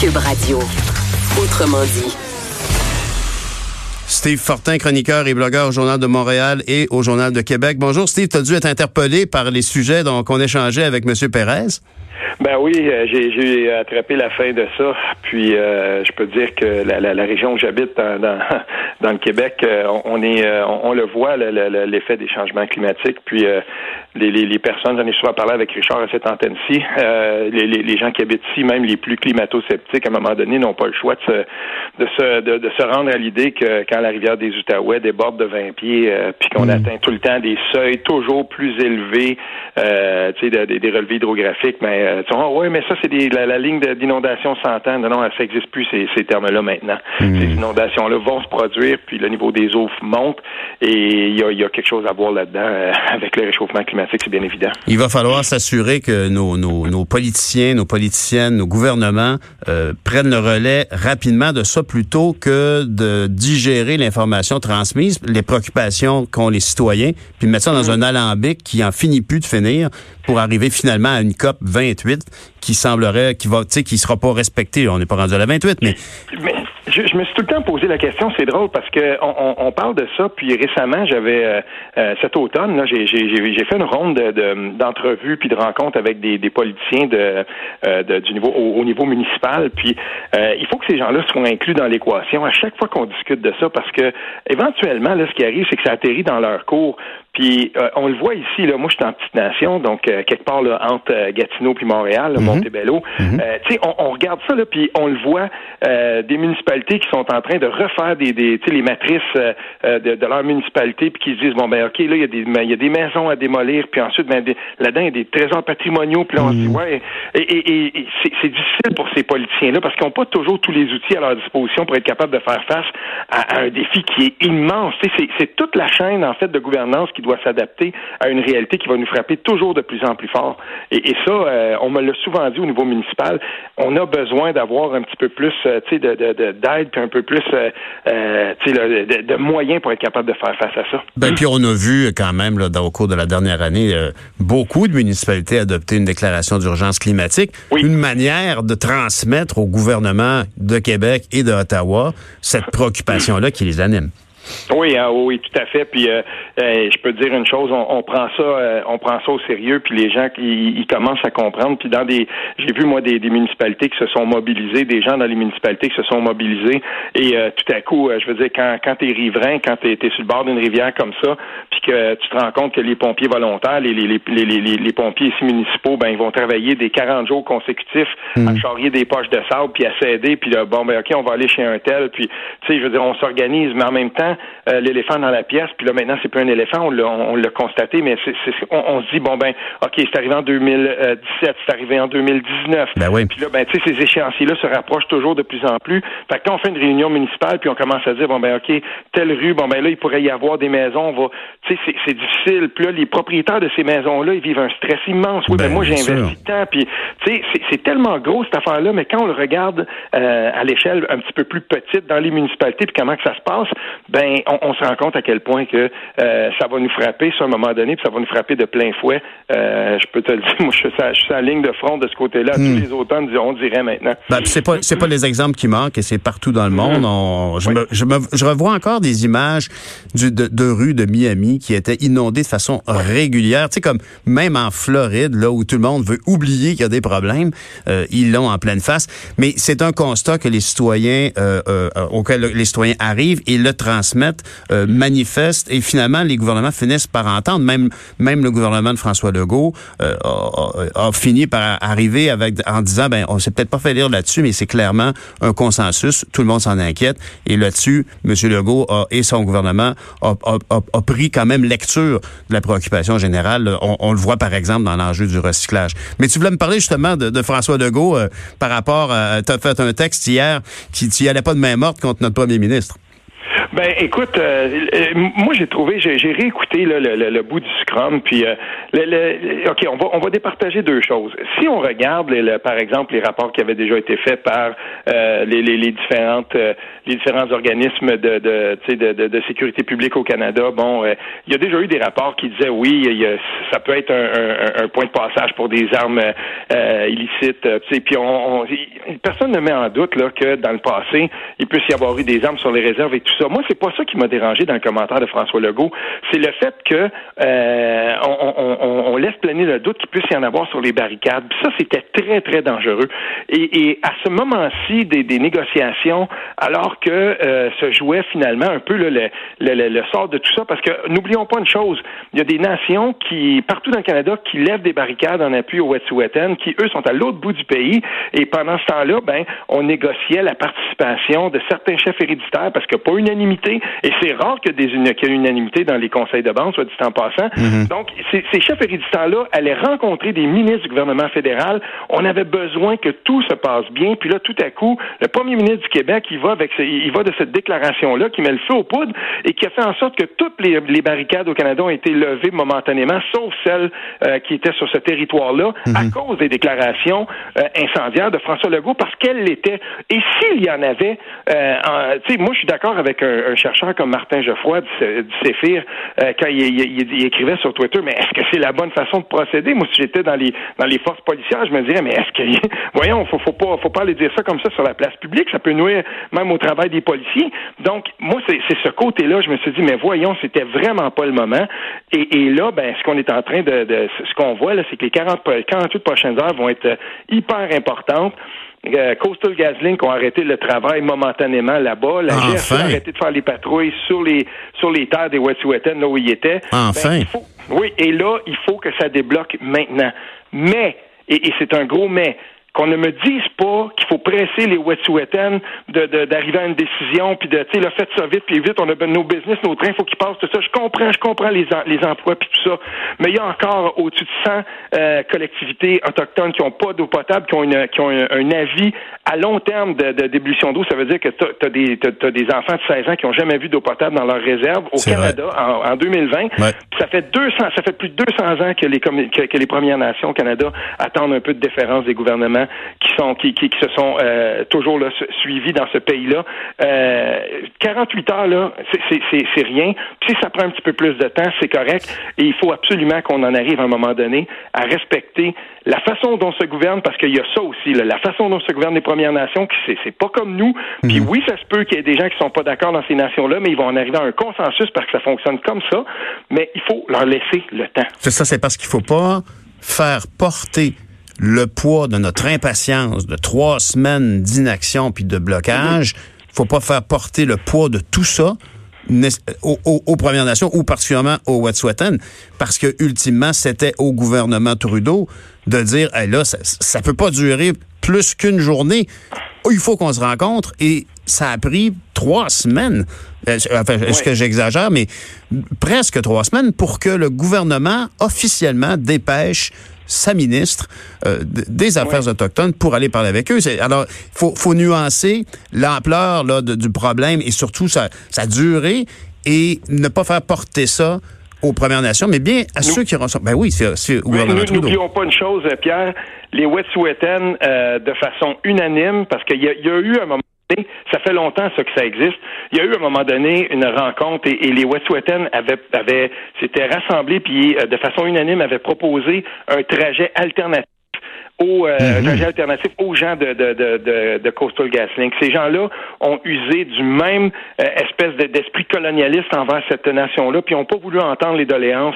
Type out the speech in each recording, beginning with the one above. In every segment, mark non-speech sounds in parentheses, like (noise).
Cube Radio. Autrement dit. Steve Fortin, chroniqueur et blogueur au Journal de Montréal et au Journal de Québec. Bonjour Steve, tu as dû être interpellé par les sujets dont on échangeait avec M. Pérez. Ben oui, euh, j'ai, j'ai attrapé la fin de ça. Puis euh, je peux dire que la, la, la région où j'habite dans, dans, dans le Québec, euh, on est on, le voit l'effet des changements climatiques. Puis les, les, les, personnes, j'en ai souvent parlé avec Richard à cette antenne-ci, les, gens qui habitent ici, même les plus climato-sceptiques, à un moment donné, n'ont pas le choix de se de se, de, de se rendre à l'idée que quand la rivière des Outaouais déborde de 20 pieds, puis qu'on mm. atteint tout le temps des seuils toujours plus élevés, euh, tu sais, des, des relevés hydrographiques, mais oui, mais ça, c'est la, la, ligne d'inondation 100 ans. Non, non, ça n'existe plus, ces, ces termes-là, maintenant. Hmm. Ces inondations-là vont se produire, puis le niveau des eaux monte, et il y a, quelque chose à voir là-dedans euh, avec le réchauffement climatique, c'est bien évident. Il va falloir s'assurer que nos, politiciens, nos politiciennes, nos gouvernements euh, prennent le relais rapidement de ça plutôt que de digérer l'information transmise, les préoccupations qu'ont les citoyens, puis mettre ça dans un alambic qui en finit plus de finir pour arriver finalement à une COP 28 qui semblerait, qui va, qui sera pas respectée. On n'est pas rendu à la 28, mais. mais je, je, me suis tout le temps posé la question. C'est drôle parce que on, on, parle de ça. Puis récemment, j'avais euh, euh cet automne, là, j'ai, fait une ronde de, d'entrevues puis de rencontres avec des, des politiciens de, euh, de, du niveau au, niveau municipal. Puis euh, il faut que ces gens-là soient inclus dans l'équation à chaque fois qu'on discute de ça parce que éventuellement, là, ce qui arrive, c'est que ça atterrit dans leur cours. Puis euh, on le voit ici, là, moi je suis en petite nation, donc euh, quelque part là, entre euh, Gatineau puis Montréal, mhm. Montebello. Mhm. tu sais, on, on, regarde ça là, puis on le voit des municipalités qui sont en train de refaire des, des tu sais, les matrices de, de, leur municipalité, puis qui se disent bon ben ok là il y a des il y a des maisons à démolir, puis ensuite ben là-dedans il y a des trésors patrimoniaux, puis là on se dit mhm. ouais et, et, et c'est difficile pour ces politiciens là parce qu'ils n'ont pas toujours tous les outils à leur disposition pour être capables de faire face à, à un défi qui est immense. C'est toute la chaîne en fait de gouvernance qui doit s'adapter à une réalité qui va nous frapper toujours de plus en plus fort. Et, et ça, euh, on me l'a souvent dit au niveau municipal, on a besoin d'avoir un petit peu plus euh, d'aide de, de, puis un peu plus euh, de, de, moyens pour être capable de faire face à ça. Ben, puis on a vu quand même là, dans, au cours de la dernière année beaucoup de municipalités adopter une déclaration d'urgence climatique, une manière de transmettre au gouvernement de Québec et d'Ottawa cette (clears throat) préoccupation-là qui les anime. Oui, hein, oui, tout à fait. Puis euh, euh, je peux te dire une chose, on, prend ça, euh, on prend ça au sérieux. Puis les gens ils commencent à comprendre. Puis dans des, j'ai vu moi des, municipalités qui se sont mobilisées, des gens dans les municipalités qui se sont mobilisés. Et tout à coup, je veux dire, quand quand t'es riverain, quand t'es es sur le bord d'une rivière comme ça, puis que tu te rends compte que les pompiers volontaires, les les, les, les, les pompiers ici municipaux, ben ils vont travailler des 40 jours consécutifs à hmm. charrier des poches de sable, puis à s'aider, puis là, bon ben ok, on va aller chez un tel, puis tu sais, je veux dire, on s'organise, mais en même temps euh, l'éléphant dans la pièce, puis là maintenant c'est plus un éléphant, on l'a, on, l'a constaté, mais c'est, on, se dit bon ben ok c'est arrivé en 2017, c'est arrivé en 2019, ben oui. puis là ben tu sais ces échéanciers-là se rapprochent toujours de plus en plus. Fait que quand on fait une réunion municipale, puis on commence à dire bon ben ok telle rue, bon ben là il pourrait y avoir des maisons, on va, tu sais c'est, difficile, puis là les propriétaires de ces maisons-là ils vivent un stress immense. Oui ben, ben moi j'ai investi tant, puis tu sais c'est, tellement gros cette affaire-là, mais quand on le regarde euh, à l'échelle un petit peu plus petite dans les municipalités, puis comment que ça se passe, ben on, on, se rend compte à quel point que euh, ça va nous frapper sur un moment donné, puis ça va nous frapper de plein fouet. Euh, je peux te le (laughs) dire, moi, je suis, à, je suis à la ligne de front de ce côté-là. Tous hmm. les automnes, on dirait maintenant. Ben, c'est pas, c'est pas les exemples qui manquent, et c'est partout dans le monde. On, je, me, je, me, je, revois encore des images du, de, de rues de Miami qui étaient inondées de façon régulière. Tu sais, comme même en Floride, là où tout le monde veut oublier qu'il y a des problèmes, euh, ils l'ont en pleine face. Mais c'est un constat que les citoyens, auquel les citoyens arrivent et le transmettent transmettent, euh, manifestent et finalement les gouvernements finissent par entendre. Même même le gouvernement de François Legault euh, a, a, fini par arriver avec en disant ben on s'est peut-être pas fait lire là-dessus, mais c'est clairement un consensus. Tout le monde s'en inquiète et là-dessus, M. Legault a, et son gouvernement a, a, pris quand même lecture de la préoccupation générale. On, on le voit par exemple dans l'enjeu du recyclage. Mais tu voulais me parler justement de, de François Legault euh, par rapport à tu as fait un texte hier qui tu allait pas de main morte contre notre premier ministre. Ben, écoute, euh, euh, moi j'ai trouvé, j'ai réécouté le, le, le, bout du Scrum, puis euh, le, ok, on va on va départager deux choses. Si on regarde, par exemple, les rapports qui avaient déjà été faits par les, les, les, différentes les différents organismes de de, de, de, de sécurité publique au Canada, bon, il y a déjà eu des rapports qui disaient oui, y a, ça peut être un, un, un, point de passage pour des armes illicites, puis on, on, personne ne met en doute là que dans le passé, il peut y avoir eu des armes sur les réserves et tout ça. C'est pas ça qui m'a dérangé dans le commentaire de François Legault. C'est le fait que euh, on, laisse planer le doute qu'il puisse y en avoir sur les barricades. ça, c'était très, très dangereux. Et, à ce moment-ci des, négociations, alors que euh, se jouait finalement un peu le, le, sort de tout ça, parce que n'oublions pas une chose, il y a des nations qui, partout dans le Canada, qui lèvent des barricades en appui au Wet'suwet'en, qui, eux, sont à l'autre bout du pays. Et pendant ce temps-là, ben, on négociait la participation de certains chefs héréditaires, parce que pas et c'est rare qu'il y ait une unanimité dans les conseils de banque, soit dit en passant. Mhm. Donc, ces, chefs héréditaires-là allaient rencontrer des ministres du gouvernement fédéral. On avait besoin que tout se passe bien. Puis là, tout à coup, le premier ministre du Québec, il va avec, il va de cette déclaration-là qui met le feu aux poudres et qui a fait en sorte que toutes les, barricades au Canada ont été levées momentanément, sauf celles euh, qui étaient sur ce territoire-là, à mhm. cause des déclarations euh, incendiaires de François Legault, parce qu'elle l'était. Et s'il y en avait, euh, tu sais, moi, je suis d'accord avec un, un, chercheur comme Martin Geoffroy du, Céphir, euh, quand il, écrivait sur Twitter, mais est-ce que c'est la bonne façon de procéder? Moi, si j'étais dans les dans les forces policières, je me dirais, mais est-ce que (laughs) voyons, faut, faut pas faut pas aller dire ça comme ça sur la place publique, ça peut nuire même au travail des policiers. Donc, moi, c'est ce côté-là, je me suis dit, mais voyons, c'était vraiment pas le moment. Et, là, ben, ce qu'on est en train de, ce qu'on voit là, c'est que les 40, 48 prochaines heures vont être hyper importantes. Euh, Coastal GasLink ont arrêté le travail momentanément là-bas. La GRC a arrêté de faire les patrouilles sur les sur les terres des Wet'suwet'en, là où ils étaient. Enfin. Ben, oui, et là, il faut que ça débloque maintenant. Mais, et c'est un gros mais, qu'on ne me dise pas qu'il faut presser les Wet'suwet'en de, d'arriver à une décision, puis de, tu sais, fait ça vite, puis vite, on a nos business, nos trains, faut qu'ils passent, tout ça. Je comprends, je comprends les, les emplois, puis tout ça. Mais il y a encore au-dessus de 100 euh, collectivités autochtones qui n'ont pas d'eau potable, qui ont, une, qui ont un, avis à long terme de, de d'ébullition d'eau. Ça veut dire que tu as, des, des enfants de 16 ans qui n'ont jamais vu d'eau potable dans leur réserve au Canada en, en, 2020. Ça fait 200, ça fait plus de 200 ans que les, que, que les Premières Nations au Canada attendent un peu de déférence des gouvernements qui sont qui, qui, se sont euh, toujours là, suivis dans ce pays-là. Euh, 48 heures là, c'est rien. si ça prend un petit peu plus de temps, c'est correct. Et il faut absolument qu'on en arrive à un moment donné à respecter la façon dont se gouverne, parce qu'il y a ça aussi, la façon dont se gouvernent les Premières Nations, qui c'est pas comme nous. Puis mhm. oui, ça se peut qu'il y ait des gens qui sont pas d'accord dans ces nations-là, mais ils vont en arriver à un consensus parce que ça fonctionne comme ça. Mais il faut leur laisser le temps. C'est ça, c'est parce qu'il faut pas faire porter le poids de notre impatience de trois semaines d'inaction puis de blocage. Faut pas faire porter le poids de tout ça aux, Premières Nations ou particulièrement aux Wet'suwet'en parce que ultimement c'était au gouvernement Trudeau de dire là ça, ça peut pas durer plus qu'une journée. Il faut qu'on se rencontre et ça a pris trois semaines. Enfin est-ce que j'exagère mais presque trois semaines pour que le gouvernement officiellement dépêche sa ministre euh, des Affaires autochtones pour aller parler avec eux. Alors, il faut, faut, nuancer l'ampleur du problème et surtout sa, sa durée et ne pas faire porter ça aux Premières Nations, mais bien à ceux qui ressortent. Ben oui, c'est gouvernement Nous n'oublions pas une chose, Pierre. Les Wet'suwet'en, euh, de façon unanime, parce qu'il y, y, a eu un moment ça fait longtemps ça que ça existe. Il y a eu à un moment donné une rencontre et, les Wet'suwet'en avaient, avaient s'étaient rassemblés puis euh, de façon unanime avaient proposé un trajet alternatif aux euh, trajets alternatifs aux gens de, de, de, de, de Coastal GasLink. Ces gens-là ont usé du même euh, espèce de- d'esprit colonialiste envers cette nation-là, puis n'ont pas voulu entendre les doléances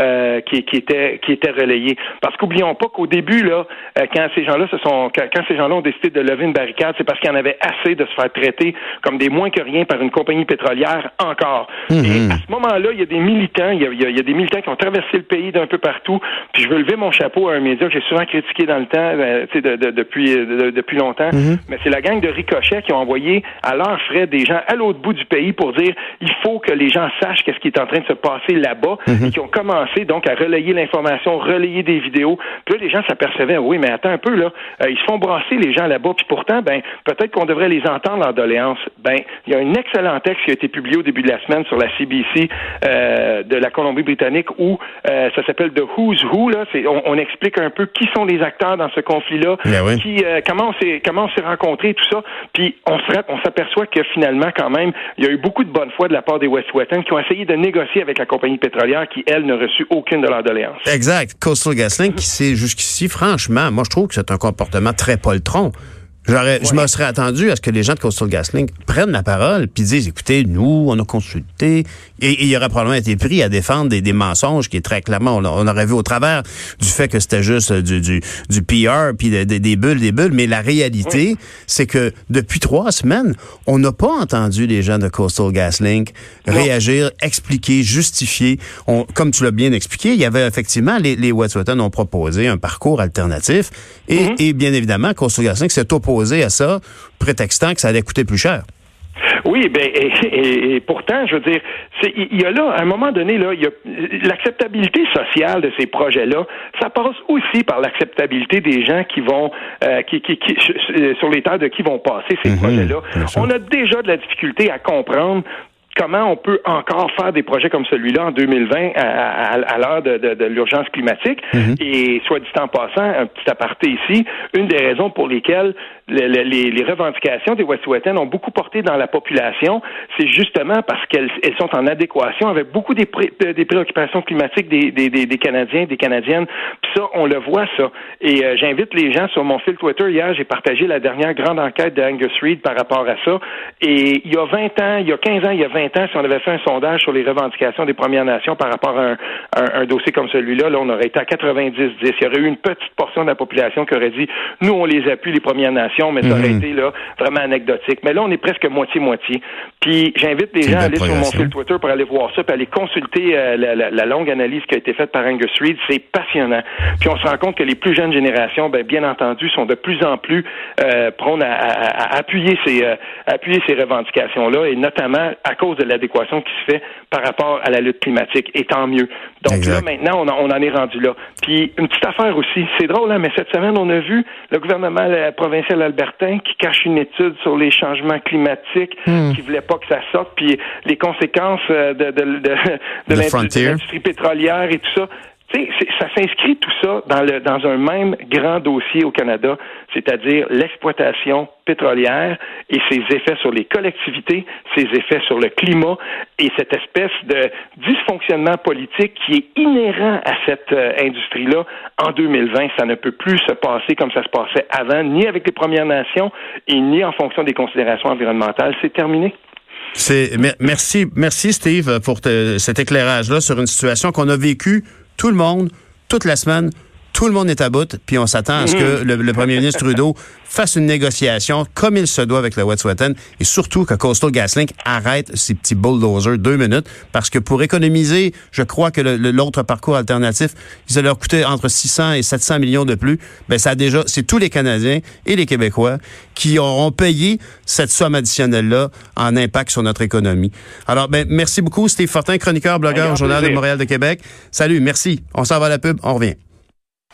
euh, qui, qui étaient qui étaient relayées. Parce qu'oublions pas qu'au début là, euh, quand ces gens-là se sont quand, quand ces gens-là ont décidé de lever une barricade, c'est parce qu'il y en avait assez de se faire traiter comme des moins que rien par une compagnie pétrolière encore. Et à ce moment-là, il y a des militants, il y a, il y a- y a des militants qui ont traversé le pays d'un peu partout. Puis je veux lever mon chapeau à un média que j'ai souvent critiqué dans le temps, euh, tu sais, de- de- depuis de- depuis longtemps. Mais c'est la gang de Ricochet qui ont envoyé à leurs frais des gens à l'autre bout du pays pour dire il faut que les gens sachent qu'est-ce qui est en train de se passer là-bas et qui ont commencé donc à relayer l'information, relayer des vidéos. Puis là, les gens s'apercevaient oui, mais attends un peu là, euh, ils se font brasser les gens là-bas. Puis pourtant, ben peut-être qu'on devrait les entendre en doléance. Ben il y a un excellent texte qui a été publié au début de la semaine sur la CBC euh, de la Colombie-Britannique où euh, ça s'appelle The Who's Who. Là, on explique un peu qui sont les acteurs dans ce conflit-là, Ben oui. qui euh, comment on s'est comment on s'est rencontrés, tout ça. Puis on se ra- on s'aperçoit que finalement quand même il y a eu beaucoup de bonne foi de la part des Westwetton qui ont essayé de négocier avec la compagnie pétrolière qui elle n'a reçu aucune de leurs doléances. Exact. Coastal GasLink, qui c'est jusqu'ici, franchement, moi, je trouve que c'est un comportement très poltron. J'aurais, Je me serais attendu à ce que les gens de Coastal GasLink prennent la parole puis disent, écoutez, nous, on a consulté. Et, et il aurait probablement été pris à défendre des, des mensonges qui est très clairement, on, on aurait vu au travers du fait que c'était juste euh, du, du, du PR puis de- de- des bulles, des bulles. Mais la réalité, c'est que depuis trois semaines, on n'a pas entendu les gens de Coastal GasLink réagir, expliquer, justifier. On, comme tu l'as bien expliqué, il y avait effectivement, les, les Wet'suwet'en ont proposé un parcours alternatif et, et bien évidemment, Coastal GasLink s'est opposé à ça, prétextant que ça allait coûter plus cher. Oui, ben et, et- et pourtant, je veux dire, il y a là, à un moment donné, là, l'acceptabilité sociale de ces projets-là, ça passe aussi par l'acceptabilité des gens qui vont, euh, qui, qui, qui- sur les terres de qui vont passer ces projets-là. On a déjà de la difficulté à comprendre comment on peut encore faire des projets comme celui-là en 2020 à, à- à l'heure de, de- de l'urgence climatique. Et soit dit en passant, un petit aparté ici, une des raisons pour lesquelles le- le- les, les revendications des Wet'suwet'en ont beaucoup porté dans la population, c'est justement parce qu'elles elles sont en adéquation avec beaucoup euh, des préoccupations climatiques des, des, des, des Canadiens, des Canadiennes. Puis ça, on le voit, ça. Et euh, j'invite les gens sur mon fil Twitter. Hier, j'ai partagé la dernière grande enquête de Angus Reid par rapport à ça. Et il y a 20 ans, il y a 15 ans, il y a 20 ans, si on avait fait un sondage sur les revendications des Premières Nations par rapport à un, un- un dossier comme celui-là, là, on aurait été à 90-10. Il y aurait eu une petite portion de la population qui aurait dit, nous, on les appuie, les Premières Nations, mais ça aurait été là vraiment anecdotique. Mais là, on est presque moitié-moitié. Puis j'invite les gens à aller sur mon fil Twitter pour aller voir ça, puis aller consulter euh, la, la- la longue analyse qui a été faite par Angus Reid. C'est passionnant. Puis on se rend compte que les plus jeunes générations, ben, bien entendu, sont de plus en plus euh, prônes à, à- à appuyer ces euh, appuyer ces revendications-là, et notamment à cause de l'adéquation qui se fait par rapport à la lutte climatique. Et tant mieux. Donc Exact. là, maintenant, on, en- on en est rendu là. Puis une petite affaire aussi, c'est drôle, hein, mais cette semaine, on a vu le gouvernement provincial albertain qui cache une étude sur les changements climatiques, qui voulait pas que ça sorte, puis les conséquences euh, de, de, de, de The l'industrie- pétrolière et tout ça. Tu sais, ça s'inscrit tout ça dans, le, dans un même grand dossier au Canada, c'est-à-dire l'exploitation pétrolière et ses effets sur les collectivités, ses effets sur le climat et cette espèce de dysfonctionnement politique qui est inhérent à cette euh, industrie-là en 2020. Ça ne peut plus se passer comme ça se passait avant, ni avec les Premières Nations et ni en fonction des considérations environnementales. C'est terminé. Merci, merci Steve pour cet éclairage-là sur une situation qu'on a vécue tout le monde toute la semaine. Tout le monde est à bout, puis on s'attend à ce que le, le premier ministre Trudeau (laughs) fasse une négociation comme il se doit avec le Wet'suwet'en et surtout que Coastal GasLink arrête ces petits bulldozers deux minutes parce que pour économiser, je crois que l'autre parcours alternatif, ça leur coûtait entre 600 et 700 millions de plus. Ben ça a déjà, c'est tous les Canadiens et les Québécois qui auront payé cette somme additionnelle-là en impact sur notre économie. Alors, ben merci beaucoup, Steve Fortin, chroniqueur, blogueur au Journal de. Montréal de Québec. Salut, merci. On s'en va à la pub, on revient.